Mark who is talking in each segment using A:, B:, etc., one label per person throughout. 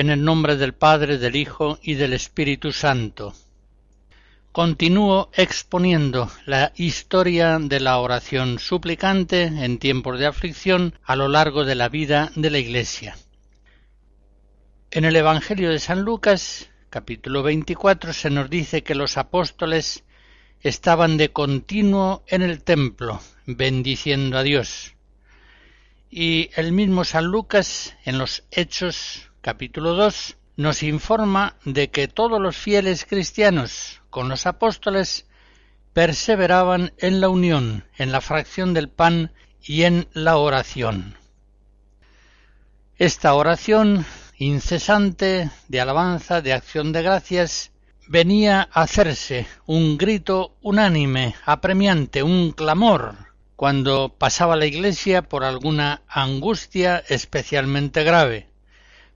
A: En el nombre del Padre, del Hijo y del Espíritu Santo. Continúo exponiendo la historia de la oración suplicante en tiempos de aflicción a lo largo de la vida de la Iglesia. En el Evangelio de San Lucas, capítulo 24, se nos dice que los apóstoles estaban de continuo en el templo, bendiciendo a Dios. Y el mismo San Lucas, en los Hechos capítulo 2 nos informa de que todos los fieles cristianos con los apóstoles perseveraban en la unión, en la fracción del pan y en la oración. Esta oración incesante de alabanza, de acción de gracias, venía a hacerse un grito unánime, apremiante, un clamor, cuando pasaba la Iglesia por alguna angustia especialmente grave.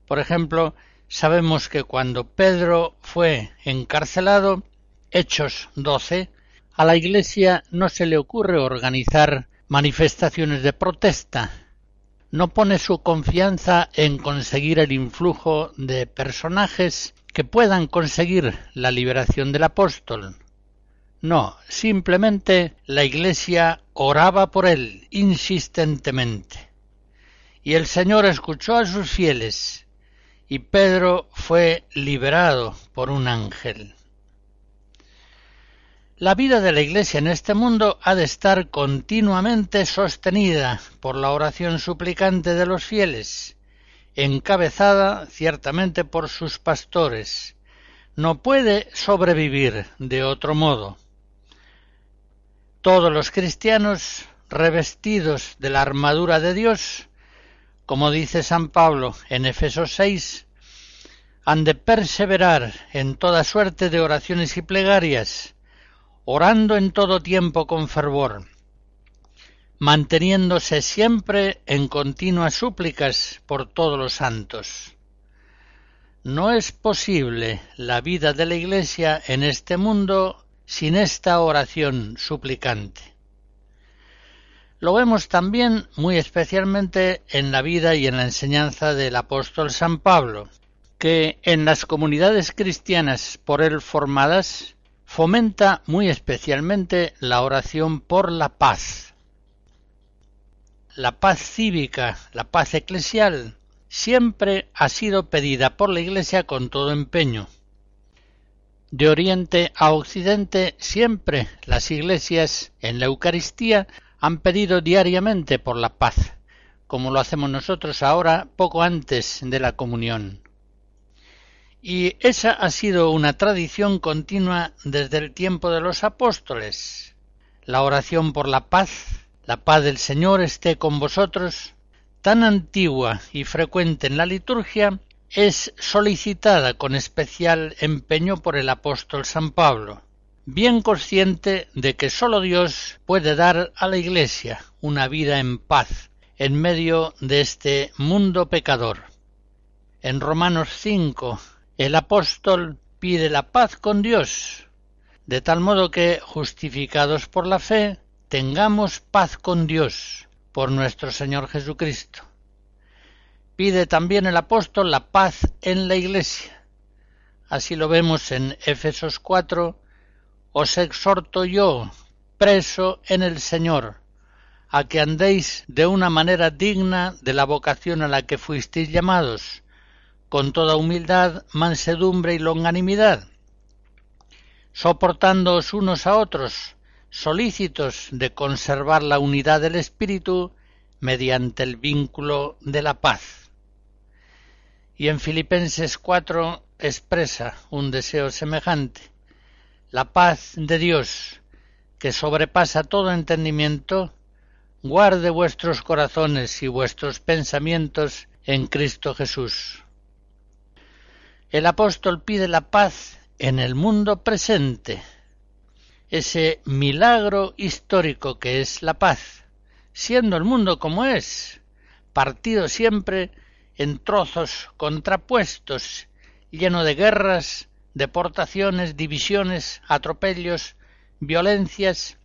A: Por ejemplo, sabemos que cuando Pedro fue encarcelado, Hechos 12, a la Iglesia no se le ocurre organizar manifestaciones de protesta. No pone su confianza en conseguir el influjo de personajes que puedan conseguir la liberación del apóstol. No, simplemente la Iglesia oraba por él insistentemente. Y el Señor escuchó a sus fieles y Pedro fue liberado por un ángel. La vida de la Iglesia en este mundo ha de estar continuamente sostenida por la oración suplicante de los fieles, encabezada ciertamente por sus pastores. No puede sobrevivir de otro modo. Todos los cristianos, revestidos de la armadura de Dios, como dice San Pablo en Efesos 6, han de perseverar en toda suerte de oraciones y plegarias, orando en todo tiempo con fervor, manteniéndose siempre en continuas súplicas por todos los santos. No es posible la vida de la Iglesia en este mundo sin esta oración suplicante. Lo vemos también muy especialmente en la vida y en la enseñanza del apóstol San Pablo, que en las comunidades cristianas por él formadas fomenta muy especialmente la oración por la paz. La paz cívica, la paz eclesial, siempre ha sido pedida por la Iglesia con todo empeño. De Oriente a Occidente siempre las iglesias en la Eucaristía han pedido diariamente por la paz, como lo hacemos nosotros ahora poco antes de la comunión. Y esa ha sido una tradición continua desde el tiempo de los apóstoles. La oración por la paz, la paz del Señor esté con vosotros, tan antigua y frecuente en la liturgia, es solicitada con especial empeño por el apóstol San Pablo bien consciente de que sólo Dios puede dar a la Iglesia una vida en paz en medio de este mundo pecador. En Romanos 5 el apóstol pide la paz con Dios, de tal modo que, justificados por la fe, tengamos paz con Dios por nuestro Señor Jesucristo. Pide también el apóstol la paz en la Iglesia. Así lo vemos en Éfesos 4, os exhorto yo, preso en el Señor, a que andéis de una manera digna de la vocación a la que fuisteis llamados, con toda humildad, mansedumbre y longanimidad, soportándoos unos a otros, solícitos de conservar la unidad del espíritu mediante el vínculo de la paz. Y en Filipenses 4 expresa un deseo semejante. La paz de Dios, que sobrepasa todo entendimiento, guarde vuestros corazones y vuestros pensamientos en Cristo Jesús. El apóstol pide la paz en el mundo presente, ese milagro histórico que es la paz, siendo el mundo como es, partido siempre en trozos contrapuestos, lleno de guerras, deportaciones, divisiones, atropellos, violencias,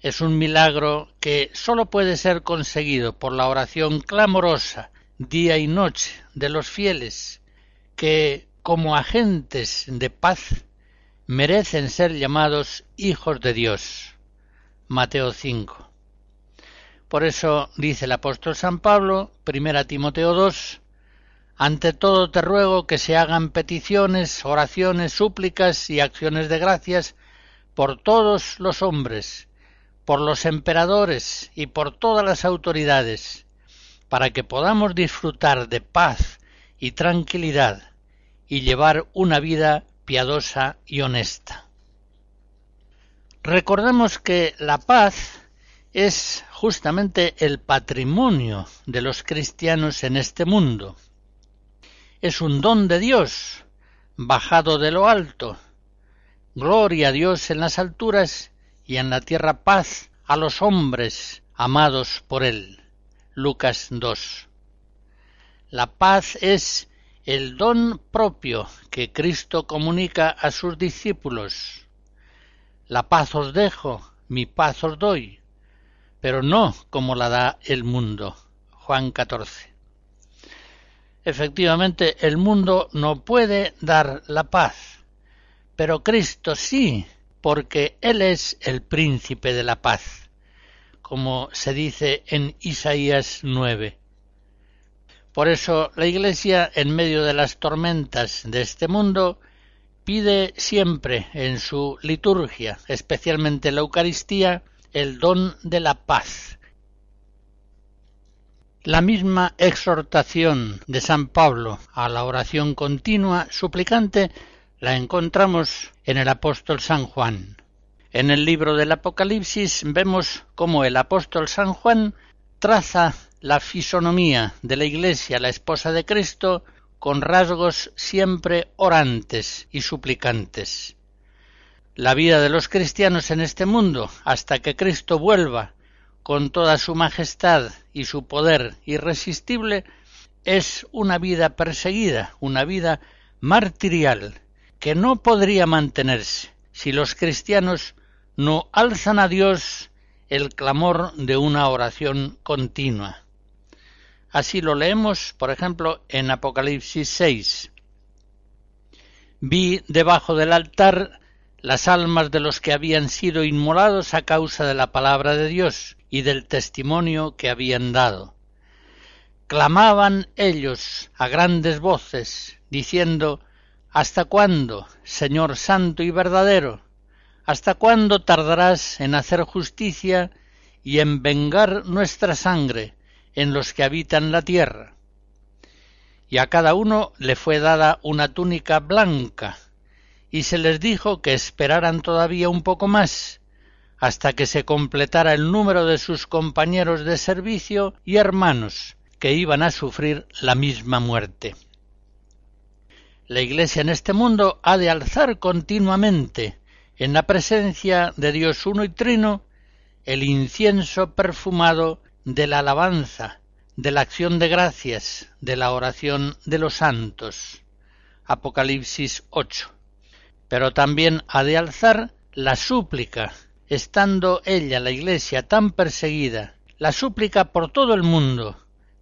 A: es un milagro que sólo puede ser conseguido por la oración clamorosa día y noche de los fieles, que, como agentes de paz, merecen ser llamados hijos de Dios. Mateo 5. Por eso dice el apóstol San Pablo, 1 Timoteo 2, ante todo te ruego que se hagan peticiones, oraciones, súplicas y acciones de gracias por todos los hombres, por los emperadores y por todas las autoridades, para que podamos disfrutar de paz y tranquilidad y llevar una vida piadosa y honesta. Recordemos que la paz es justamente el patrimonio de los cristianos en este mundo es un don de Dios, bajado de lo alto. Gloria a Dios en las alturas y en la tierra paz a los hombres amados por Él. Lucas 2. La paz es el don propio que Cristo comunica a sus discípulos. La paz os dejo, mi paz os doy, pero no como la da el mundo. Juan 14. Efectivamente, el mundo no puede dar la paz, pero Cristo sí, porque Él es el príncipe de la paz, como se dice en Isaías 9. Por eso la Iglesia, en medio de las tormentas de este mundo, pide siempre en su liturgia, especialmente la Eucaristía, el don de la paz, la misma exhortación de San Pablo a la oración continua suplicante la encontramos en el apóstol San Juan. En el libro del Apocalipsis vemos cómo el apóstol San Juan traza la fisonomía de la Iglesia, la esposa de Cristo, con rasgos siempre orantes y suplicantes. La vida de los cristianos en este mundo, hasta que Cristo vuelva con toda su majestad y su poder irresistible, es una vida perseguida, una vida martirial, que no podría mantenerse si los cristianos no alzan a Dios el clamor de una oración continua. Así lo leemos, por ejemplo, en Apocalipsis 6. Vi debajo del altar las almas de los que habían sido inmolados a causa de la palabra de Dios y del testimonio que habían dado. Clamaban ellos a grandes voces, diciendo ¿Hasta cuándo, Señor Santo y verdadero? ¿Hasta cuándo tardarás en hacer justicia y en vengar nuestra sangre en los que habitan la tierra? Y a cada uno le fue dada una túnica blanca, y se les dijo que esperaran todavía un poco más, hasta que se completara el número de sus compañeros de servicio y hermanos que iban a sufrir la misma muerte. La Iglesia en este mundo ha de alzar continuamente, en la presencia de Dios uno y trino, el incienso perfumado de la alabanza, de la acción de gracias, de la oración de los santos. Apocalipsis 8. Pero también ha de alzar la súplica estando ella, la Iglesia, tan perseguida, la súplica por todo el mundo,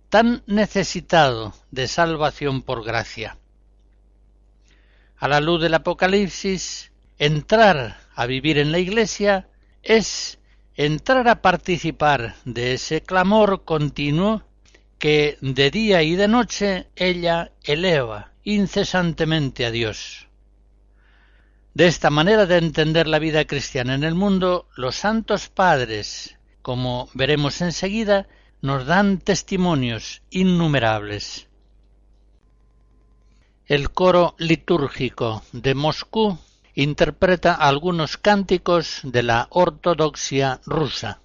A: tan necesitado de salvación por gracia. A la luz del Apocalipsis, entrar a vivir en la Iglesia es entrar a participar de ese clamor continuo que de día y de noche ella eleva incesantemente a Dios. De esta manera de entender la vida cristiana en el mundo, los santos padres, como veremos enseguida, nos dan testimonios innumerables. El coro litúrgico de Moscú interpreta algunos cánticos de la ortodoxia rusa.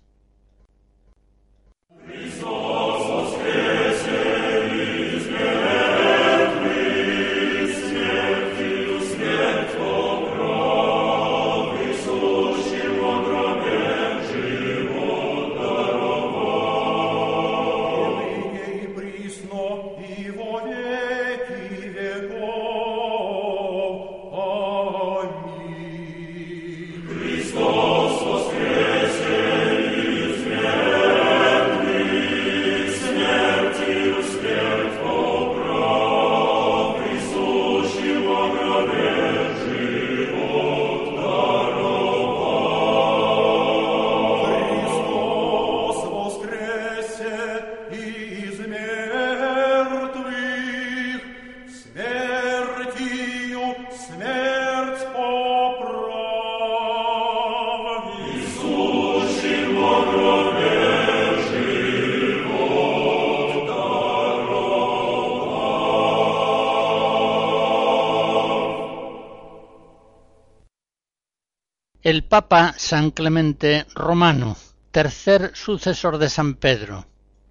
A: El Papa San Clemente Romano, tercer sucesor de San Pedro,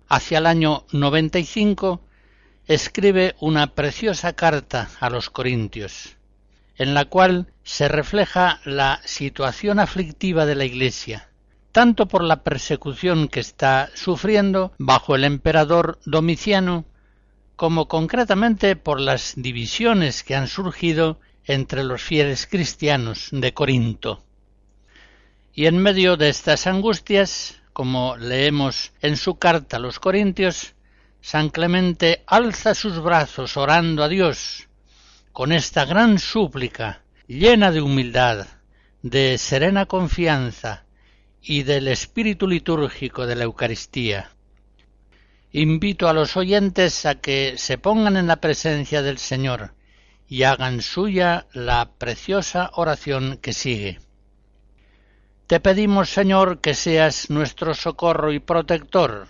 A: hacia el año 95, escribe una preciosa carta a los Corintios, en la cual se refleja la situación aflictiva de la Iglesia, tanto por la persecución que está sufriendo bajo el emperador Domiciano, como concretamente por las divisiones que han surgido entre los fieles cristianos de Corinto. Y en medio de estas angustias, como leemos en su carta a los Corintios, San Clemente alza sus brazos orando a Dios con esta gran súplica llena de humildad, de serena confianza y del espíritu litúrgico de la Eucaristía. Invito a los oyentes a que se pongan en la presencia del Señor y hagan suya la preciosa oración que sigue. Te pedimos, Señor, que seas nuestro socorro y protector.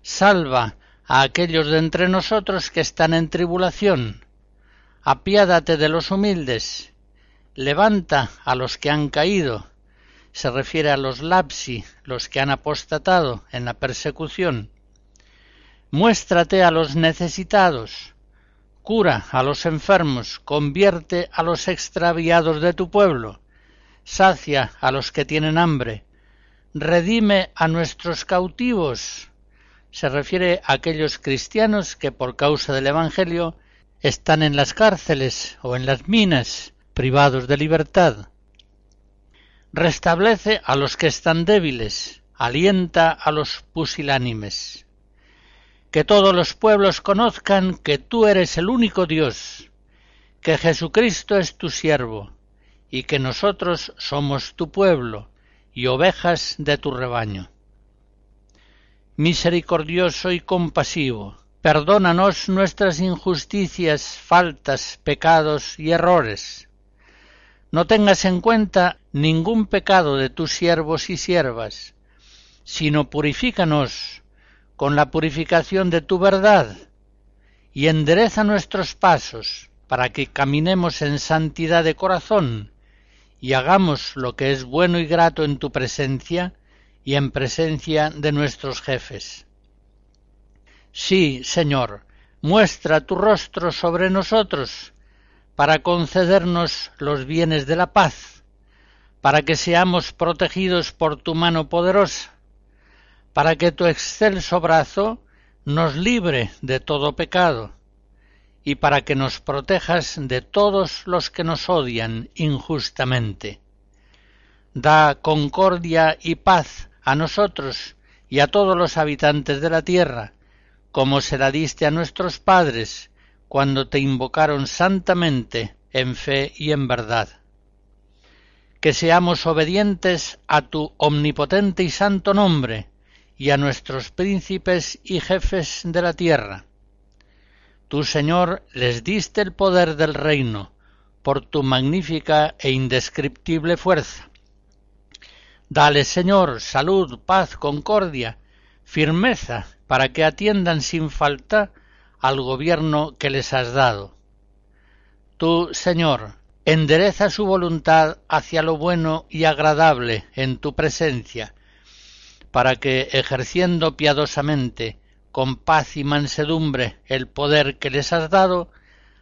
A: Salva a aquellos de entre nosotros que están en tribulación. Apiádate de los humildes. Levanta a los que han caído. Se refiere a los lapsi, los que han apostatado en la persecución. Muéstrate a los necesitados. Cura a los enfermos. Convierte a los extraviados de tu pueblo sacia a los que tienen hambre, redime a nuestros cautivos. Se refiere a aquellos cristianos que por causa del Evangelio están en las cárceles o en las minas, privados de libertad. Restablece a los que están débiles, alienta a los pusilánimes. Que todos los pueblos conozcan que tú eres el único Dios, que Jesucristo es tu siervo, y que nosotros somos tu pueblo y ovejas de tu rebaño. Misericordioso y compasivo, perdónanos nuestras injusticias, faltas, pecados y errores. No tengas en cuenta ningún pecado de tus siervos y siervas, sino purifícanos con la purificación de tu verdad, y endereza nuestros pasos para que caminemos en santidad de corazón y hagamos lo que es bueno y grato en tu presencia y en presencia de nuestros jefes. Sí, Señor, muestra tu rostro sobre nosotros, para concedernos los bienes de la paz, para que seamos protegidos por tu mano poderosa, para que tu excelso brazo nos libre de todo pecado, y para que nos protejas de todos los que nos odian injustamente. Da concordia y paz a nosotros y a todos los habitantes de la tierra, como se la diste a nuestros padres cuando te invocaron santamente en fe y en verdad. que seamos obedientes a tu omnipotente y santo nombre y a nuestros príncipes y jefes de la tierra. Tú, Señor, les diste el poder del reino por tu magnífica e indescriptible fuerza. Dale, Señor, salud, paz, concordia, firmeza, para que atiendan sin falta al gobierno que les has dado. Tú, Señor, endereza su voluntad hacia lo bueno y agradable en tu presencia, para que, ejerciendo piadosamente, con paz y mansedumbre, el poder que les has dado,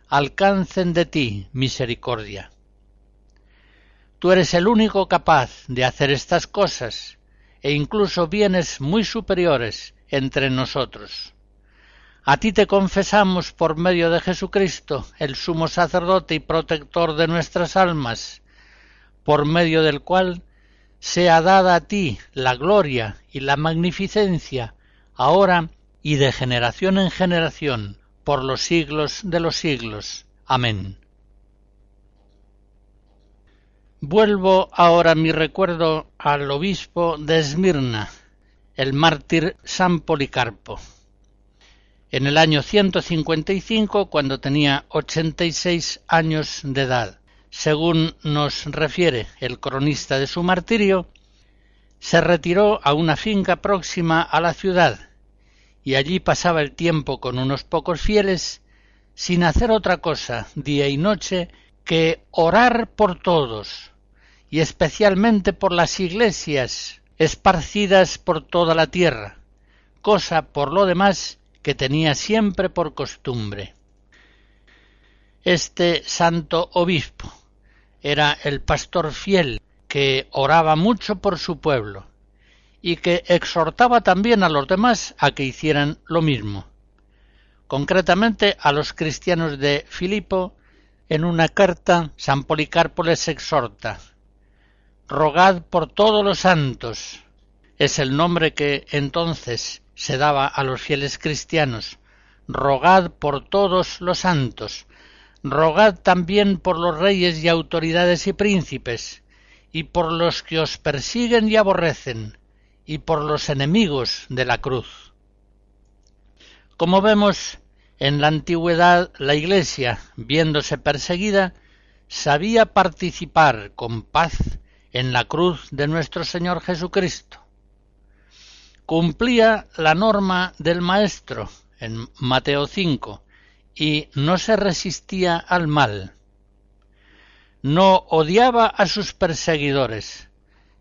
A: alcancen de ti misericordia. Tú eres el único capaz de hacer estas cosas, e incluso bienes muy superiores entre nosotros. A ti te confesamos por medio de Jesucristo, el sumo sacerdote y protector de nuestras almas, por medio del cual sea dada a ti la gloria y la magnificencia, ahora y de generación en generación, por los siglos de los siglos. Amén. Vuelvo ahora mi recuerdo al obispo de Esmirna, el mártir San Policarpo en el año 155 cuando tenía 86 años de edad. Según nos refiere el cronista de su martirio, se retiró a una finca próxima a la ciudad y allí pasaba el tiempo con unos pocos fieles sin hacer otra cosa día y noche que orar por todos y especialmente por las iglesias esparcidas por toda la tierra, cosa por lo demás que tenía siempre por costumbre. Este santo obispo era el pastor fiel que oraba mucho por su pueblo y que exhortaba también a los demás a que hicieran lo mismo. Concretamente a los cristianos de Filipo, en una carta San Policarpo les exhorta Rogad por todos los santos. Es el nombre que entonces se daba a los fieles cristianos rogad por todos los santos, rogad también por los reyes y autoridades y príncipes, y por los que os persiguen y aborrecen, y por los enemigos de la cruz. Como vemos, en la antigüedad la Iglesia, viéndose perseguida, sabía participar con paz en la cruz de nuestro Señor Jesucristo cumplía la norma del Maestro en Mateo 5 y no se resistía al mal. No odiaba a sus perseguidores,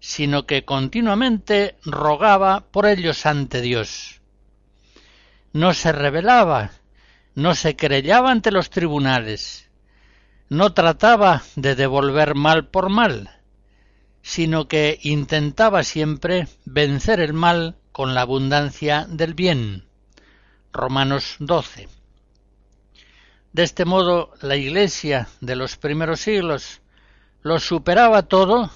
A: sino que continuamente rogaba por ellos ante Dios. No se rebelaba, no se querellaba ante los tribunales, no trataba de devolver mal por mal, sino que intentaba siempre vencer el mal con la abundancia del bien. Romanos 12. De este modo, la Iglesia de los primeros siglos lo superaba todo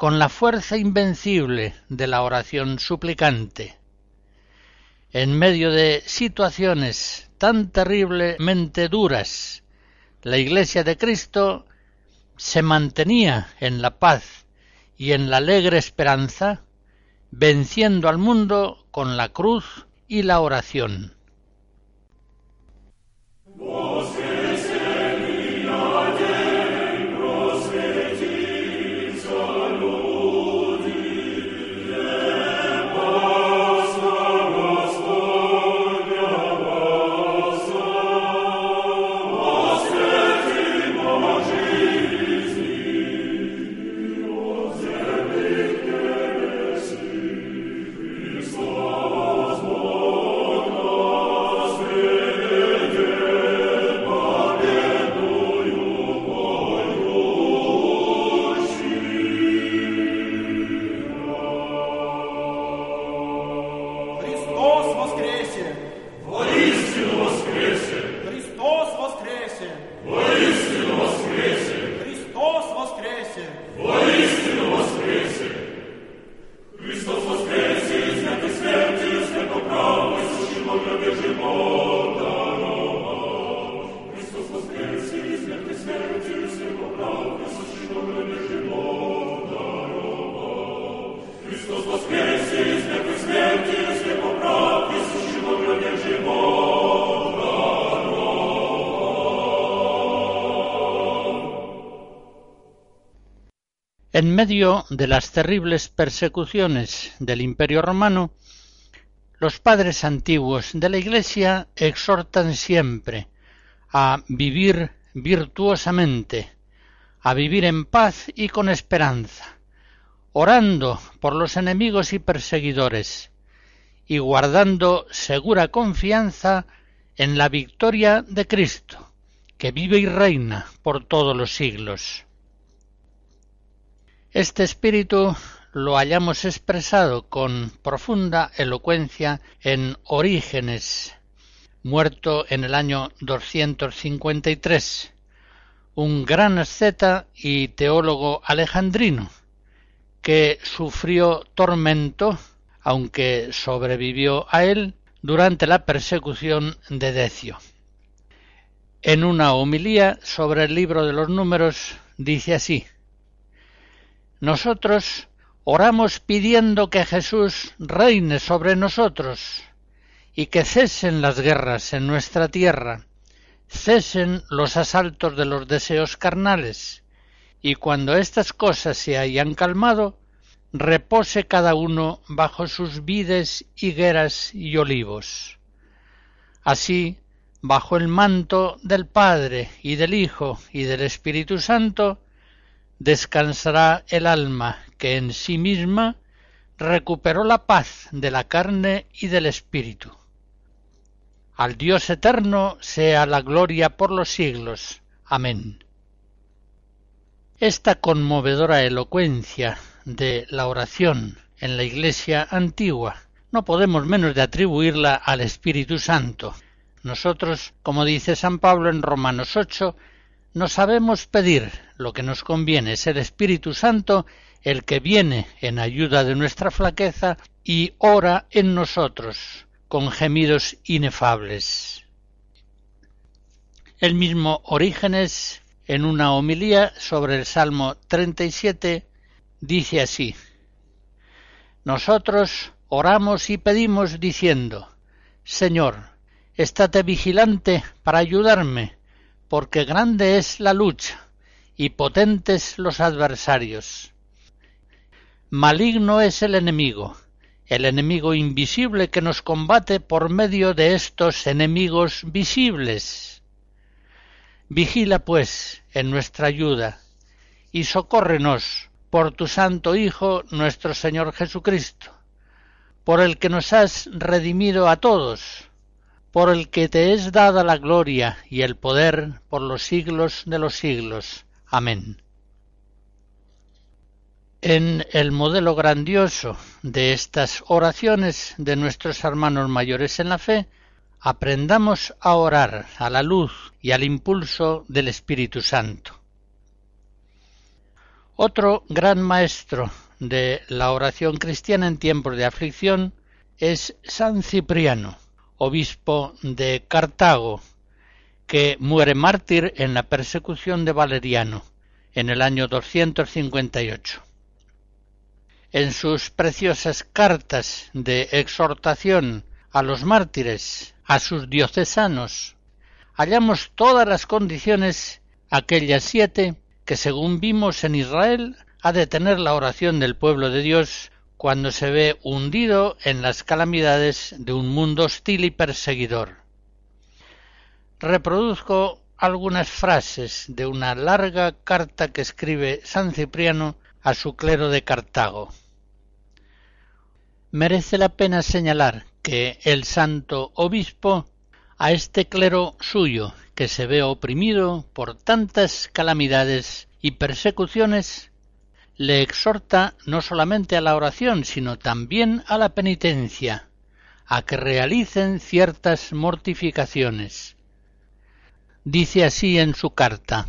A: con la fuerza invencible de la oración suplicante. En medio de situaciones tan terriblemente duras, la Iglesia de Cristo se mantenía en la paz y en la alegre esperanza venciendo al mundo con la cruz y la oración. En medio de las terribles persecuciones del Imperio romano, los padres antiguos de la Iglesia exhortan siempre a vivir virtuosamente, a vivir en paz y con esperanza, orando por los enemigos y perseguidores, y guardando segura confianza en la victoria de Cristo, que vive y reina por todos los siglos. Este espíritu lo hayamos expresado con profunda elocuencia en Orígenes, muerto en el año 253, un gran asceta y teólogo alejandrino, que sufrió tormento, aunque sobrevivió a él, durante la persecución de Decio. En una homilía sobre el libro de los números dice así nosotros oramos pidiendo que Jesús reine sobre nosotros y que cesen las guerras en nuestra tierra, cesen los asaltos de los deseos carnales, y cuando estas cosas se hayan calmado, repose cada uno bajo sus vides, higueras y olivos. Así, bajo el manto del Padre y del Hijo y del Espíritu Santo, descansará el alma que en sí misma recuperó la paz de la carne y del espíritu. Al Dios eterno sea la gloria por los siglos. Amén. Esta conmovedora elocuencia de la oración en la Iglesia antigua no podemos menos de atribuirla al Espíritu Santo. Nosotros, como dice San Pablo en Romanos 8, no sabemos pedir lo que nos conviene, es el Espíritu Santo el que viene en ayuda de nuestra flaqueza y ora en nosotros con gemidos inefables. El mismo Orígenes, en una homilía sobre el Salmo 37, dice así, Nosotros oramos y pedimos diciendo, Señor, estate vigilante para ayudarme, porque grande es la lucha y potentes los adversarios. Maligno es el enemigo, el enemigo invisible que nos combate por medio de estos enemigos visibles. Vigila, pues, en nuestra ayuda, y socórrenos por tu Santo Hijo, nuestro Señor Jesucristo, por el que nos has redimido a todos, por el que te es dada la gloria y el poder por los siglos de los siglos. Amén. En el modelo grandioso de estas oraciones de nuestros hermanos mayores en la fe, aprendamos a orar a la luz y al impulso del Espíritu Santo. Otro gran maestro de la oración cristiana en tiempos de aflicción es San Cipriano obispo de Cartago, que muere mártir en la persecución de Valeriano en el año 258. En sus preciosas cartas de exhortación a los mártires, a sus diocesanos, hallamos todas las condiciones, aquellas siete, que según vimos en Israel, ha de tener la oración del pueblo de Dios cuando se ve hundido en las calamidades de un mundo hostil y perseguidor. Reproduzco algunas frases de una larga carta que escribe San Cipriano a su clero de Cartago. Merece la pena señalar que el santo obispo a este clero suyo, que se ve oprimido por tantas calamidades y persecuciones, le exhorta no solamente a la oración, sino también a la penitencia, a que realicen ciertas mortificaciones. Dice así en su carta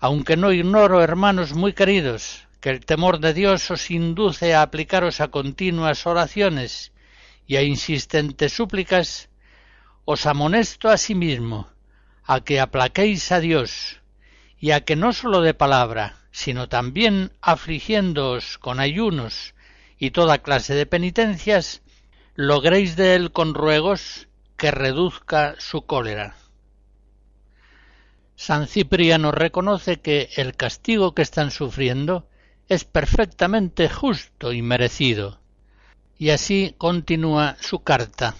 A: Aunque no ignoro, hermanos muy queridos, que el temor de Dios os induce a aplicaros a continuas oraciones y a insistentes súplicas, os amonesto a sí a que aplaquéis a Dios, y a que no sólo de palabra, sino también afligiéndoos con ayunos y toda clase de penitencias, logréis de él con ruegos que reduzca su cólera. San Cipriano reconoce que el castigo que están sufriendo es perfectamente justo y merecido. Y así continúa su carta.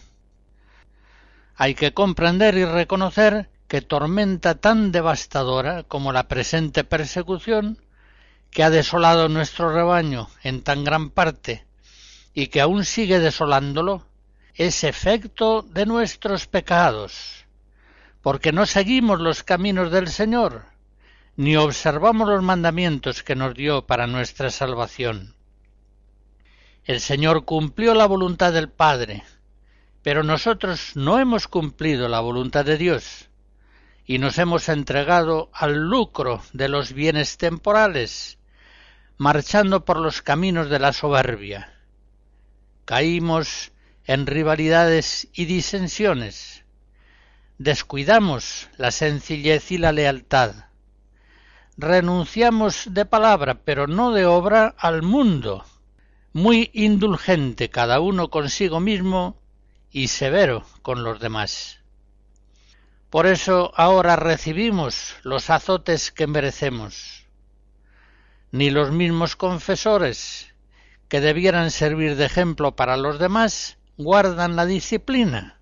A: Hay que comprender y reconocer que tormenta tan devastadora como la presente persecución, que ha desolado nuestro rebaño en tan gran parte y que aún sigue desolándolo, es efecto de nuestros pecados, porque no seguimos los caminos del Señor, ni observamos los mandamientos que nos dio para nuestra salvación. El Señor cumplió la voluntad del Padre, pero nosotros no hemos cumplido la voluntad de Dios, y nos hemos entregado al lucro de los bienes temporales, marchando por los caminos de la soberbia. Caímos en rivalidades y disensiones. Descuidamos la sencillez y la lealtad. Renunciamos de palabra, pero no de obra, al mundo, muy indulgente cada uno consigo mismo y severo con los demás. Por eso ahora recibimos los azotes que merecemos. Ni los mismos confesores, que debieran servir de ejemplo para los demás, guardan la disciplina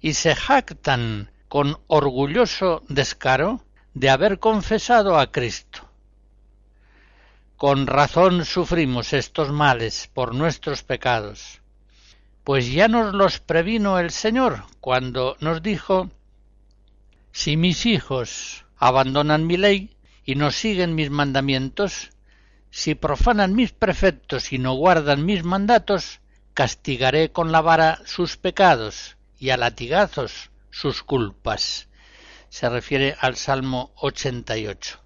A: y se jactan con orgulloso descaro de haber confesado a Cristo. Con razón sufrimos estos males por nuestros pecados, pues ya nos los previno el Señor cuando nos dijo Si mis hijos abandonan mi ley y no siguen mis mandamientos, si profanan mis preceptos y no guardan mis mandatos, castigaré con la vara sus pecados y a latigazos sus culpas. Se refiere al Salmo 88.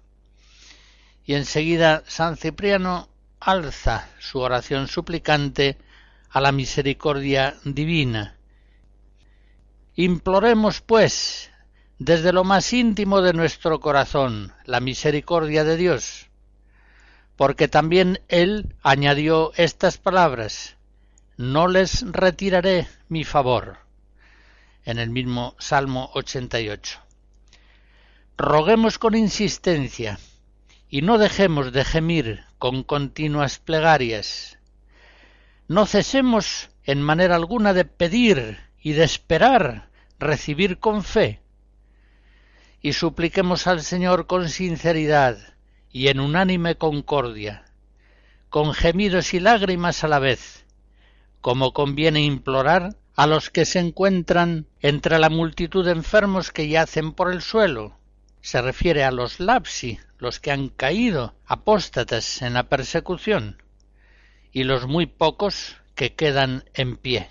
A: Y enseguida San Cipriano alza su oración suplicante a la misericordia divina. Imploremos, pues, desde lo más íntimo de nuestro corazón, la misericordia de Dios, porque también Él añadió estas palabras no les retiraré mi favor. En el mismo Salmo 88. Roguemos con insistencia y no dejemos de gemir con continuas plegarias. No cesemos en manera alguna de pedir y de esperar recibir con fe. Y supliquemos al Señor con sinceridad y en unánime concordia, con gemidos y lágrimas a la vez, como conviene implorar a los que se encuentran entre la multitud de enfermos que yacen por el suelo. Se refiere a los lapsi, los que han caído apóstatas en la persecución, y los muy pocos que quedan en pie.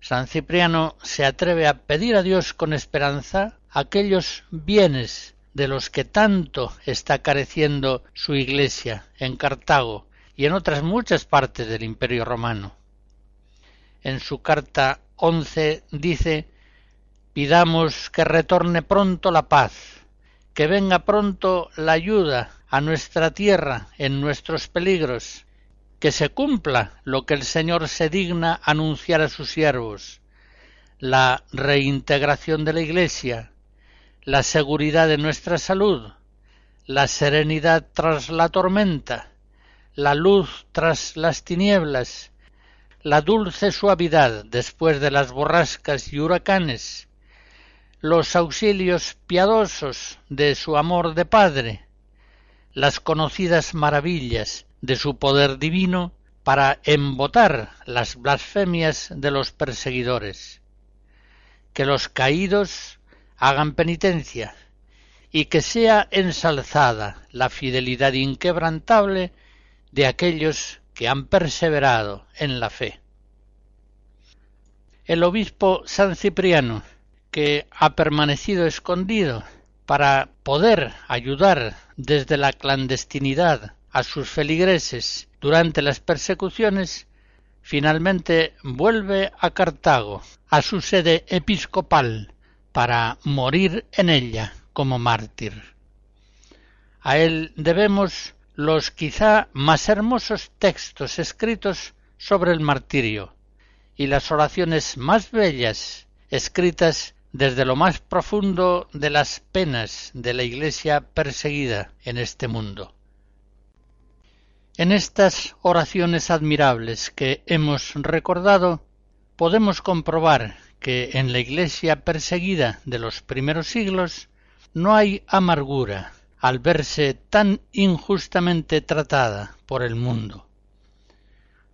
A: San Cipriano se atreve a pedir a Dios con esperanza aquellos bienes de los que tanto está careciendo su iglesia en Cartago y en otras muchas partes del Imperio romano. En su carta once dice Pidamos que retorne pronto la paz, que venga pronto la ayuda a nuestra tierra en nuestros peligros, que se cumpla lo que el Señor se digna anunciar a sus siervos, la reintegración de la Iglesia, la seguridad de nuestra salud, la serenidad tras la tormenta, la luz tras las tinieblas, la dulce suavidad después de las borrascas y huracanes, los auxilios piadosos de su amor de Padre, las conocidas maravillas de su poder divino para embotar las blasfemias de los perseguidores. Que los caídos hagan penitencia y que sea ensalzada la fidelidad inquebrantable de aquellos que han perseverado en la fe. El obispo San Cipriano, que ha permanecido escondido para poder ayudar desde la clandestinidad a sus feligreses durante las persecuciones, finalmente vuelve a Cartago, a su sede episcopal, para morir en ella como mártir. A él debemos los quizá más hermosos textos escritos sobre el martirio y las oraciones más bellas escritas desde lo más profundo de las penas de la Iglesia perseguida en este mundo. En estas oraciones admirables que hemos recordado, podemos comprobar que en la Iglesia perseguida de los primeros siglos no hay amargura al verse tan injustamente tratada por el mundo.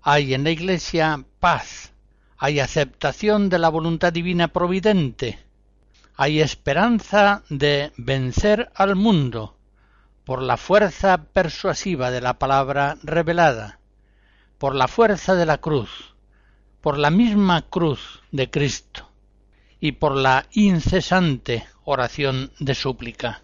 A: Hay en la Iglesia paz, hay aceptación de la voluntad divina providente, hay esperanza de vencer al mundo por la fuerza persuasiva de la palabra revelada, por la fuerza de la cruz, por la misma cruz de Cristo y por la incesante oración de súplica.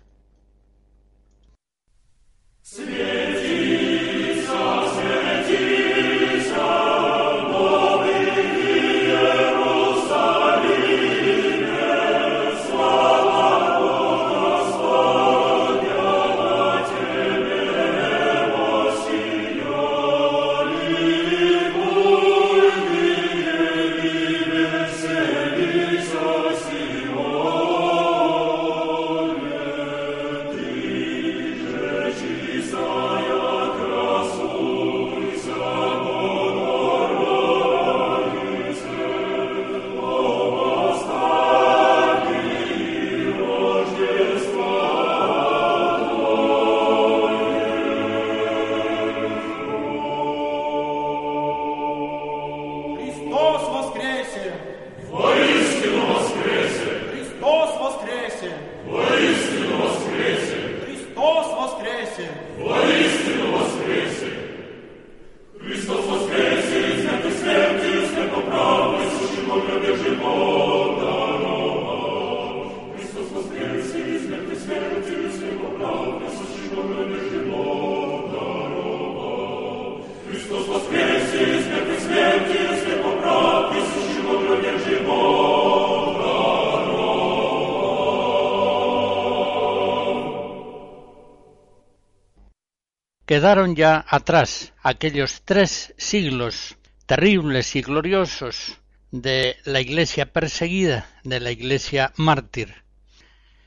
A: Quedaron ya atrás aquellos tres siglos terribles y gloriosos de la iglesia perseguida, de la iglesia mártir.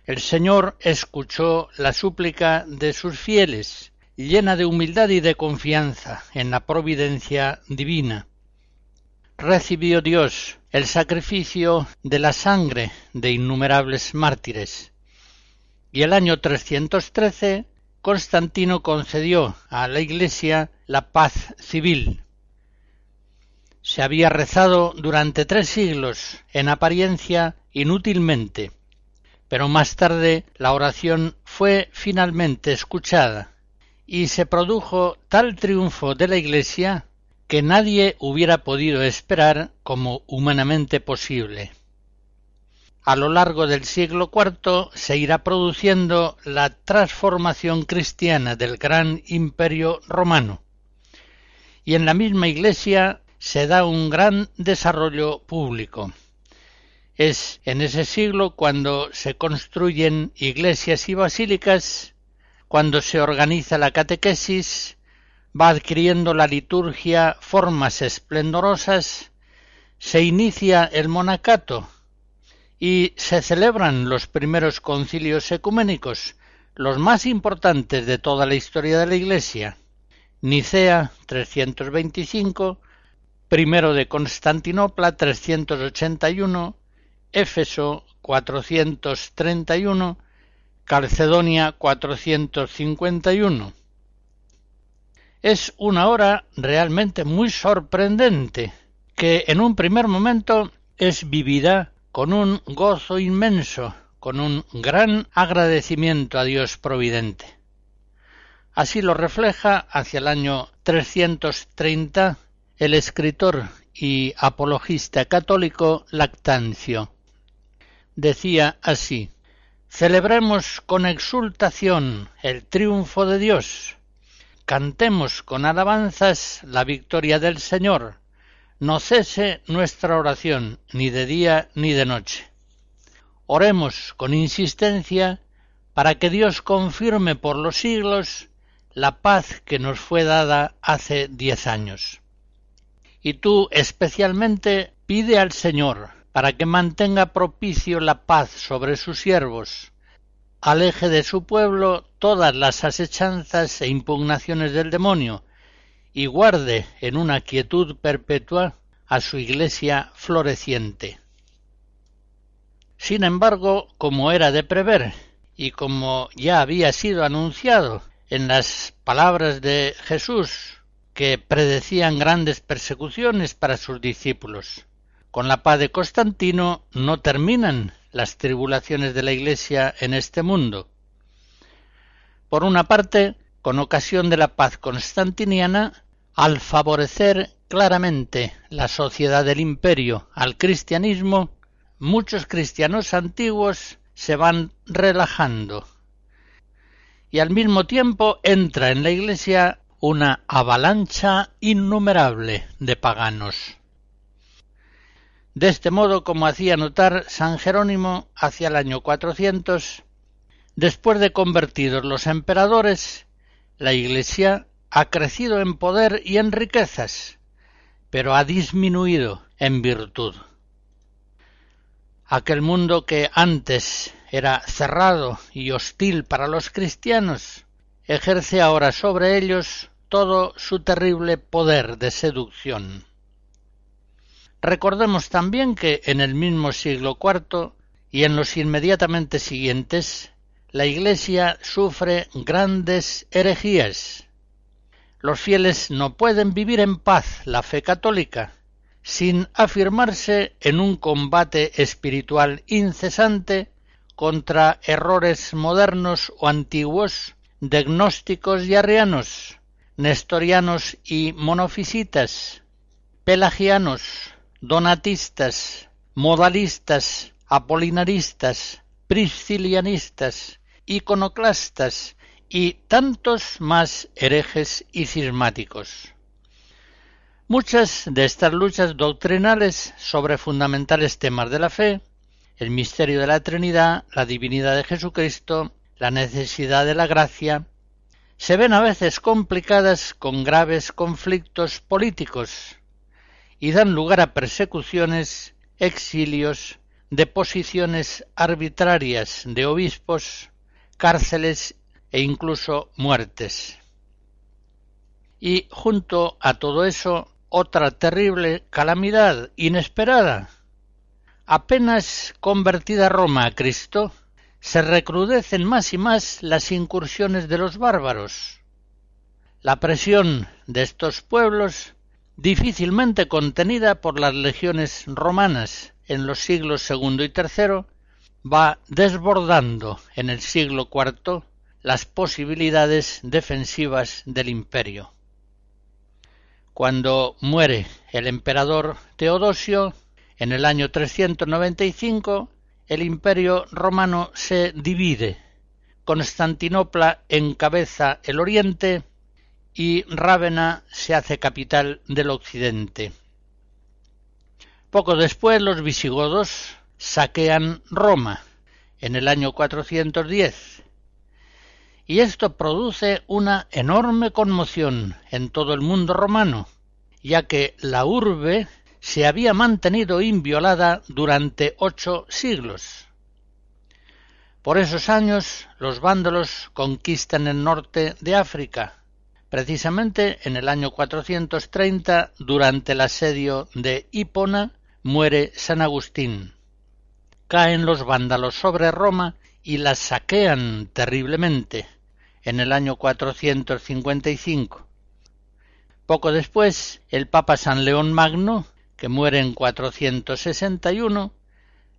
A: El Señor escuchó la súplica de sus fieles, llena de humildad y de confianza en la providencia divina. Recibió Dios el sacrificio de la sangre de innumerables mártires. Y el año 313 Constantino concedió a la Iglesia la paz civil. Se había rezado durante tres siglos, en apariencia inútilmente, pero más tarde la oración fue finalmente escuchada y se produjo tal triunfo de la Iglesia que nadie hubiera podido esperar como humanamente posible a lo largo del siglo IV se irá produciendo la transformación cristiana del gran imperio romano. Y en la misma iglesia se da un gran desarrollo público. Es en ese siglo cuando se construyen iglesias y basílicas, cuando se organiza la catequesis, va adquiriendo la liturgia formas esplendorosas, se inicia el monacato, y se celebran los primeros concilios ecuménicos, los más importantes de toda la historia de la Iglesia. Nicea 325, primero de Constantinopla 381, Éfeso 431, Calcedonia 451. Es una hora realmente muy sorprendente, que en un primer momento es vivida con un gozo inmenso, con un gran agradecimiento a Dios providente. Así lo refleja hacia el año 330 el escritor y apologista católico Lactancio. Decía así Celebremos con exultación el triunfo de Dios, cantemos con alabanzas la victoria del Señor, no cese nuestra oración ni de día ni de noche. Oremos con insistencia para que Dios confirme por los siglos la paz que nos fue dada hace diez años. Y tú especialmente pide al Señor para que mantenga propicio la paz sobre sus siervos, aleje de su pueblo todas las asechanzas e impugnaciones del demonio, y guarde en una quietud perpetua a su iglesia floreciente. Sin embargo, como era de prever, y como ya había sido anunciado en las palabras de Jesús, que predecían grandes persecuciones para sus discípulos, con la paz de Constantino no terminan las tribulaciones de la Iglesia en este mundo. Por una parte, con ocasión de la paz constantiniana, al favorecer claramente la sociedad del imperio al cristianismo, muchos cristianos antiguos se van relajando y al mismo tiempo entra en la Iglesia una avalancha innumerable de paganos. De este modo, como hacía notar San Jerónimo hacia el año 400, después de convertidos los emperadores, la Iglesia ha crecido en poder y en riquezas, pero ha disminuido en virtud. Aquel mundo que antes era cerrado y hostil para los cristianos, ejerce ahora sobre ellos todo su terrible poder de seducción. Recordemos también que en el mismo siglo IV y en los inmediatamente siguientes la Iglesia sufre grandes herejías. Los fieles no pueden vivir en paz la fe católica sin afirmarse en un combate espiritual incesante contra errores modernos o antiguos de gnósticos y arrianos, nestorianos y monofisitas, pelagianos, donatistas, modalistas, apolinaristas, priscilianistas, iconoclastas y tantos más herejes y cismáticos. Muchas de estas luchas doctrinales sobre fundamentales temas de la fe, el misterio de la Trinidad, la divinidad de Jesucristo, la necesidad de la gracia, se ven a veces complicadas con graves conflictos políticos, y dan lugar a persecuciones, exilios, deposiciones arbitrarias de obispos, cárceles e incluso muertes. Y junto a todo eso, otra terrible calamidad inesperada. Apenas convertida Roma a Cristo, se recrudecen más y más las incursiones de los bárbaros. La presión de estos pueblos difícilmente contenida por las legiones romanas en los siglos II y III, va desbordando en el siglo IV las posibilidades defensivas del imperio. Cuando muere el emperador Teodosio, en el año 395, el imperio romano se divide. Constantinopla encabeza el oriente y Rávena se hace capital del occidente. Poco después los visigodos saquean Roma en el año 410 y esto produce una enorme conmoción en todo el mundo romano, ya que la urbe se había mantenido inviolada durante ocho siglos. Por esos años los vándalos conquistan el norte de África, Precisamente en el año 430, durante el asedio de Hipona, muere San Agustín. Caen los vándalos sobre Roma y la saquean terriblemente en el año 455. Poco después, el Papa San León Magno, que muere en 461,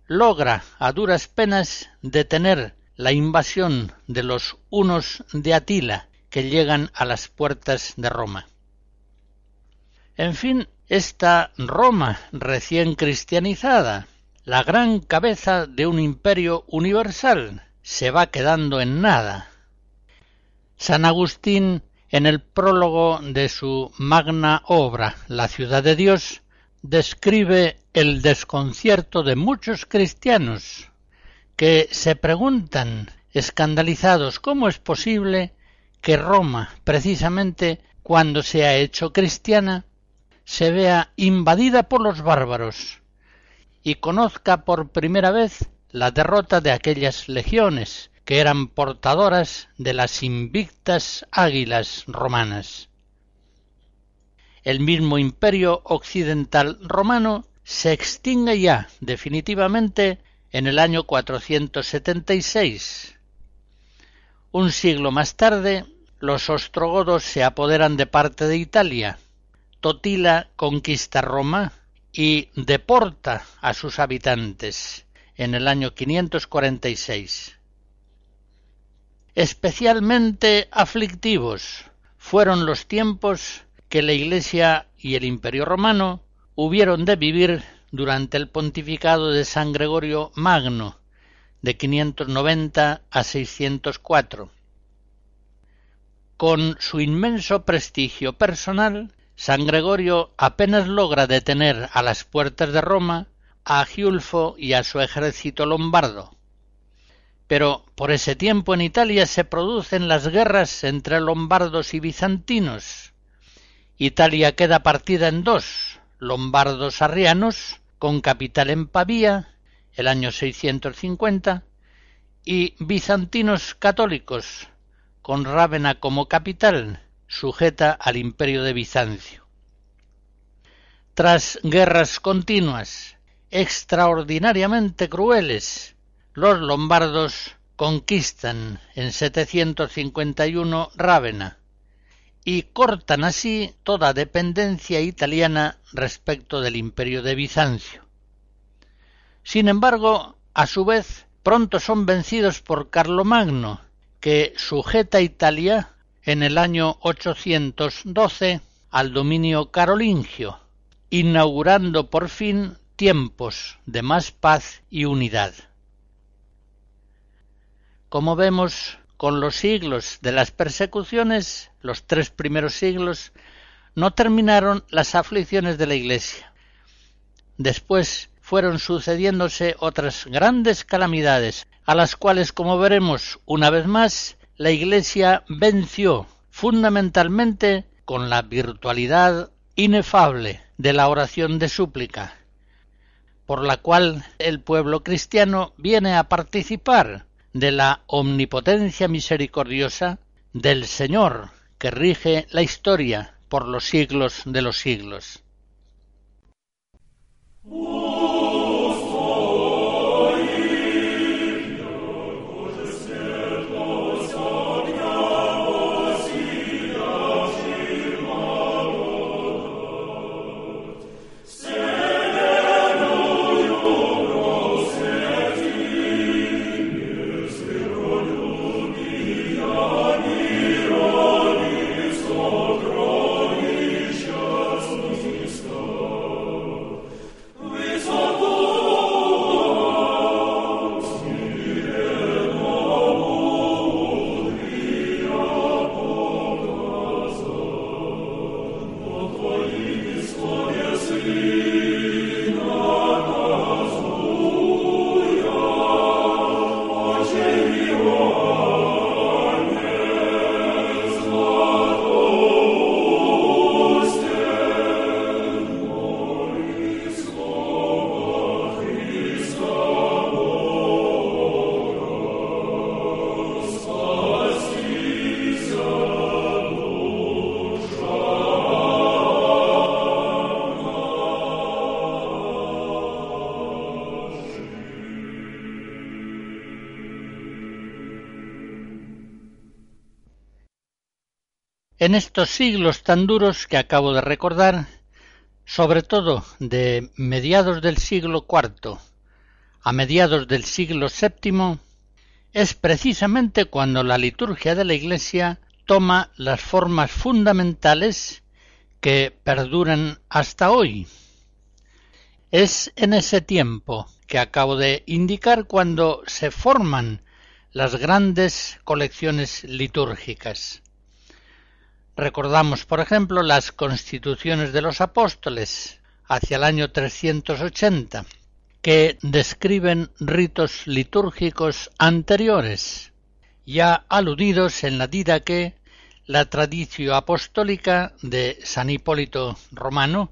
A: logra a duras penas detener la invasión de los hunos de Atila que llegan a las puertas de Roma. En fin, esta Roma recién cristianizada, la gran cabeza de un imperio universal, se va quedando en nada. San Agustín, en el prólogo de su magna obra La ciudad de Dios, describe el desconcierto de muchos cristianos que se preguntan, escandalizados, cómo es posible que Roma, precisamente cuando se ha hecho cristiana, se vea invadida por los bárbaros y conozca por primera vez la derrota de aquellas legiones que eran portadoras de las invictas águilas romanas. El mismo imperio occidental romano se extingue ya definitivamente en el año 476. Un siglo más tarde, los ostrogodos se apoderan de parte de Italia. Totila conquista Roma y deporta a sus habitantes en el año 546. Especialmente aflictivos fueron los tiempos que la Iglesia y el Imperio romano hubieron de vivir durante el pontificado de San Gregorio Magno, de 590 a 604. Con su inmenso prestigio personal, San Gregorio apenas logra detener a las puertas de Roma a Giulfo y a su ejército lombardo. Pero por ese tiempo en Italia se producen las guerras entre lombardos y bizantinos. Italia queda partida en dos, lombardos arrianos, con capital en Pavía, el año 650, y bizantinos católicos, con Rávena como capital, sujeta al imperio de Bizancio. Tras guerras continuas, extraordinariamente crueles, los lombardos conquistan en 751 Rávena y cortan así toda dependencia italiana respecto del imperio de Bizancio. Sin embargo, a su vez, pronto son vencidos por Carlomagno, que sujeta Italia en el año 812 al dominio carolingio, inaugurando por fin tiempos de más paz y unidad. Como vemos, con los siglos de las persecuciones, los tres primeros siglos, no terminaron las aflicciones de la Iglesia. Después fueron sucediéndose otras grandes calamidades, a las cuales, como veremos una vez más, la Iglesia venció fundamentalmente con la virtualidad inefable de la oración de súplica, por la cual el pueblo cristiano viene a participar de la omnipotencia misericordiosa del Señor que rige la historia por los siglos de los siglos. Estos siglos tan duros que acabo de recordar, sobre todo de mediados del siglo IV a mediados del siglo VII, es precisamente cuando la liturgia de la Iglesia toma las formas fundamentales que perduran hasta hoy. Es en ese tiempo que acabo de indicar cuando se forman las grandes colecciones litúrgicas. Recordamos, por ejemplo, las constituciones de los apóstoles hacia el año 380, que describen ritos litúrgicos anteriores, ya aludidos en la Didaque la Traditio Apostólica de San Hipólito Romano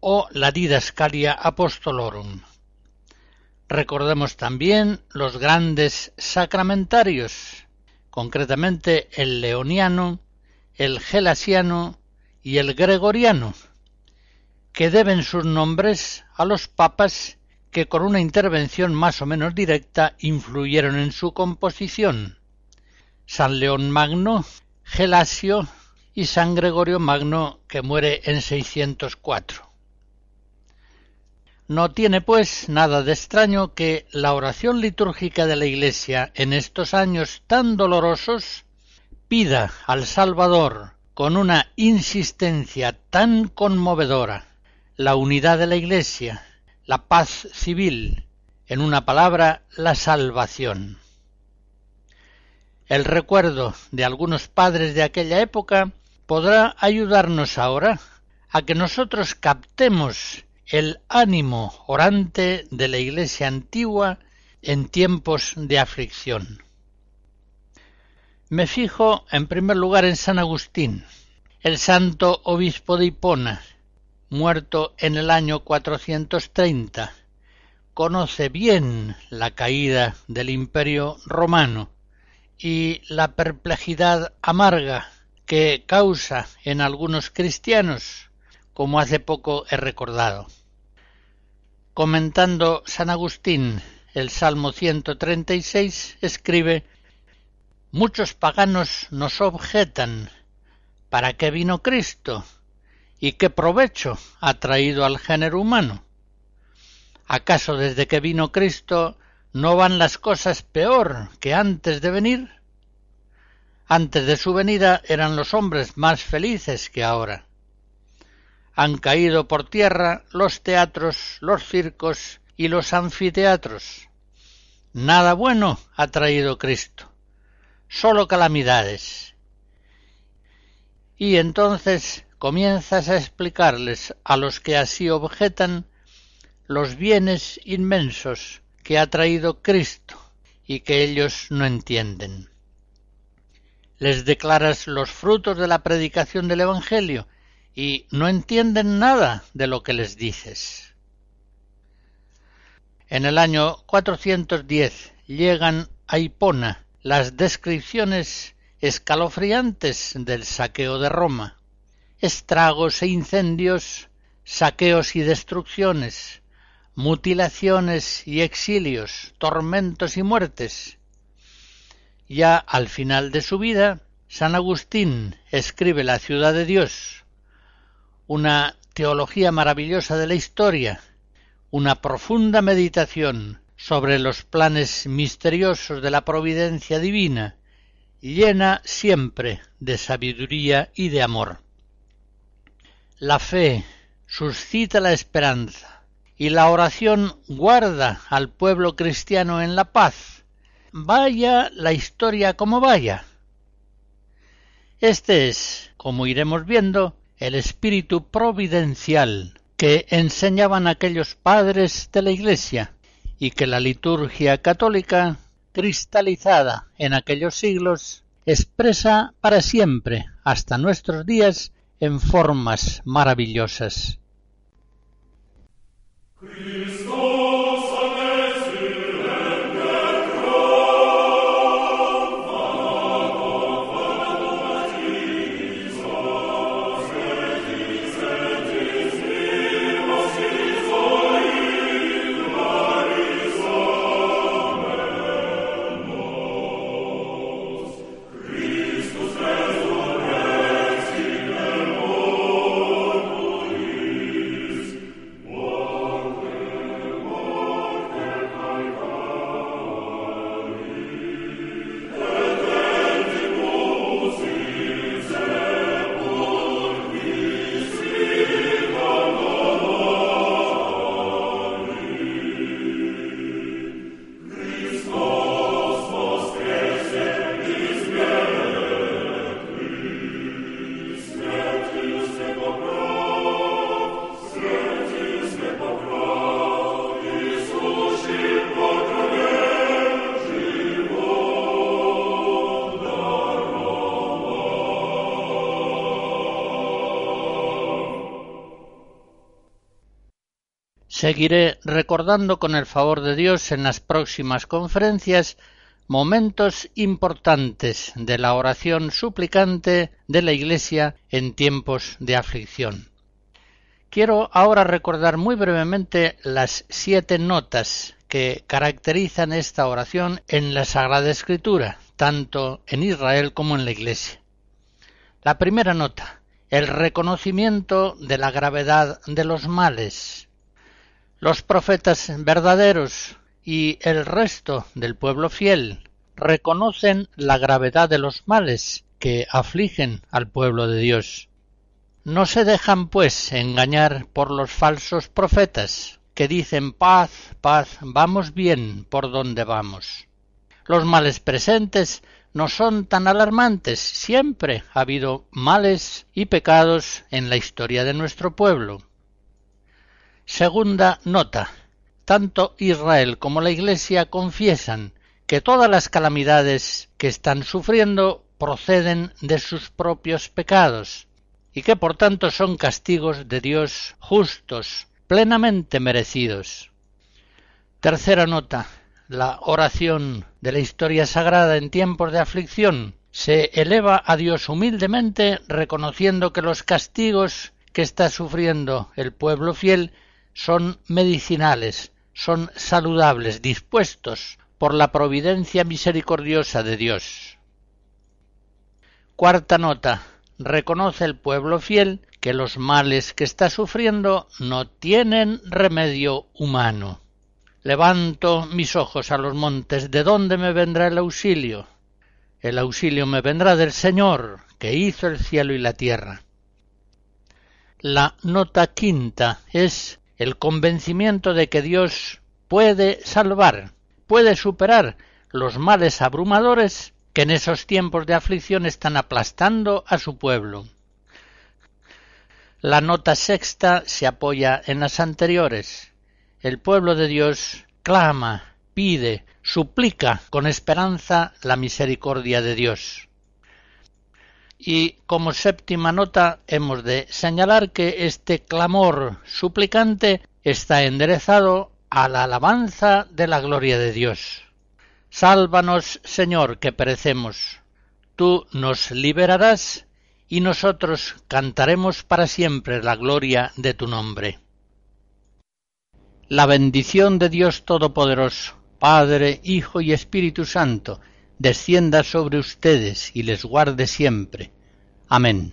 A: o la Didascalia Apostolorum. Recordemos también los grandes sacramentarios, concretamente el leoniano, el gelasiano y el gregoriano, que deben sus nombres a los papas que con una intervención más o menos directa influyeron en su composición. San León Magno, Gelasio y San Gregorio Magno, que muere en 604. No tiene, pues, nada de extraño que la oración litúrgica de la Iglesia en estos años tan dolorosos pida al Salvador con una insistencia tan conmovedora la unidad de la Iglesia, la paz civil, en una palabra, la salvación. El recuerdo de algunos padres de aquella época podrá ayudarnos ahora a que nosotros captemos el ánimo orante de la Iglesia antigua en tiempos de aflicción. Me fijo en primer lugar en San Agustín, el santo obispo de Hipona, muerto en el año 430, conoce bien la caída del imperio romano y la perplejidad amarga que causa en algunos cristianos, como hace poco he recordado. Comentando San Agustín el Salmo 136, escribe Muchos paganos nos objetan ¿Para qué vino Cristo? ¿Y qué provecho ha traído al género humano? ¿Acaso desde que vino Cristo no van las cosas peor que antes de venir? Antes de su venida eran los hombres más felices que ahora. Han caído por tierra los teatros, los circos y los anfiteatros. Nada bueno ha traído Cristo, sólo calamidades. Y entonces comienzas a explicarles a los que así objetan los bienes inmensos que ha traído Cristo y que ellos no entienden. Les declaras los frutos de la predicación del Evangelio y no entienden nada de lo que les dices. En el año 410 llegan a Hipona las descripciones escalofriantes del saqueo de Roma estragos e incendios, saqueos y destrucciones, mutilaciones y exilios, tormentos y muertes. Ya al final de su vida, San Agustín escribe La ciudad de Dios, una teología maravillosa de la historia, una profunda meditación sobre los planes misteriosos de la providencia divina, llena siempre de sabiduría y de amor. La fe suscita la esperanza y la oración guarda al pueblo cristiano en la paz. Vaya la historia como vaya. Este es, como iremos viendo, el espíritu providencial que enseñaban aquellos padres de la Iglesia y que la liturgia católica, cristalizada en aquellos siglos, expresa para siempre hasta nuestros días en formas maravillosas. Seguiré recordando con el favor de Dios en las próximas conferencias momentos importantes de la oración suplicante de la Iglesia en tiempos de aflicción. Quiero ahora recordar muy brevemente las siete notas que caracterizan esta oración en la Sagrada Escritura, tanto en Israel como en la Iglesia. La primera nota, el reconocimiento de la gravedad de los males. Los profetas verdaderos y el resto del pueblo fiel reconocen la gravedad de los males que afligen al pueblo de Dios. No se dejan, pues, engañar por los falsos profetas, que dicen paz, paz, vamos bien por donde vamos. Los males presentes no son tan alarmantes, siempre ha habido males y pecados en la historia de nuestro pueblo. Segunda nota tanto Israel como la Iglesia confiesan que todas las calamidades que están sufriendo proceden de sus propios pecados y que por tanto son castigos de Dios justos, plenamente merecidos. Tercera nota. La oración de la historia sagrada en tiempos de aflicción se eleva a Dios humildemente reconociendo que los castigos que está sufriendo el pueblo fiel son medicinales, son saludables, dispuestos por la providencia misericordiosa de Dios. Cuarta nota. Reconoce el pueblo fiel que los males que está sufriendo no tienen remedio humano. Levanto mis ojos a los montes, ¿de dónde me vendrá el auxilio? El auxilio me vendrá del Señor, que hizo el cielo y la tierra. La nota quinta es el convencimiento de que Dios puede salvar, puede superar los males abrumadores que en esos tiempos de aflicción están aplastando a su pueblo. La nota sexta se apoya en las anteriores. El pueblo de Dios clama, pide, suplica con esperanza la misericordia de Dios. Y como séptima nota hemos de señalar que este clamor suplicante está enderezado a la alabanza de la gloria de Dios. Sálvanos, Señor, que perecemos. Tú nos liberarás y nosotros cantaremos para siempre la gloria de tu nombre. La bendición de Dios Todopoderoso, Padre, Hijo y Espíritu Santo, descienda sobre ustedes y les guarde siempre. Amén.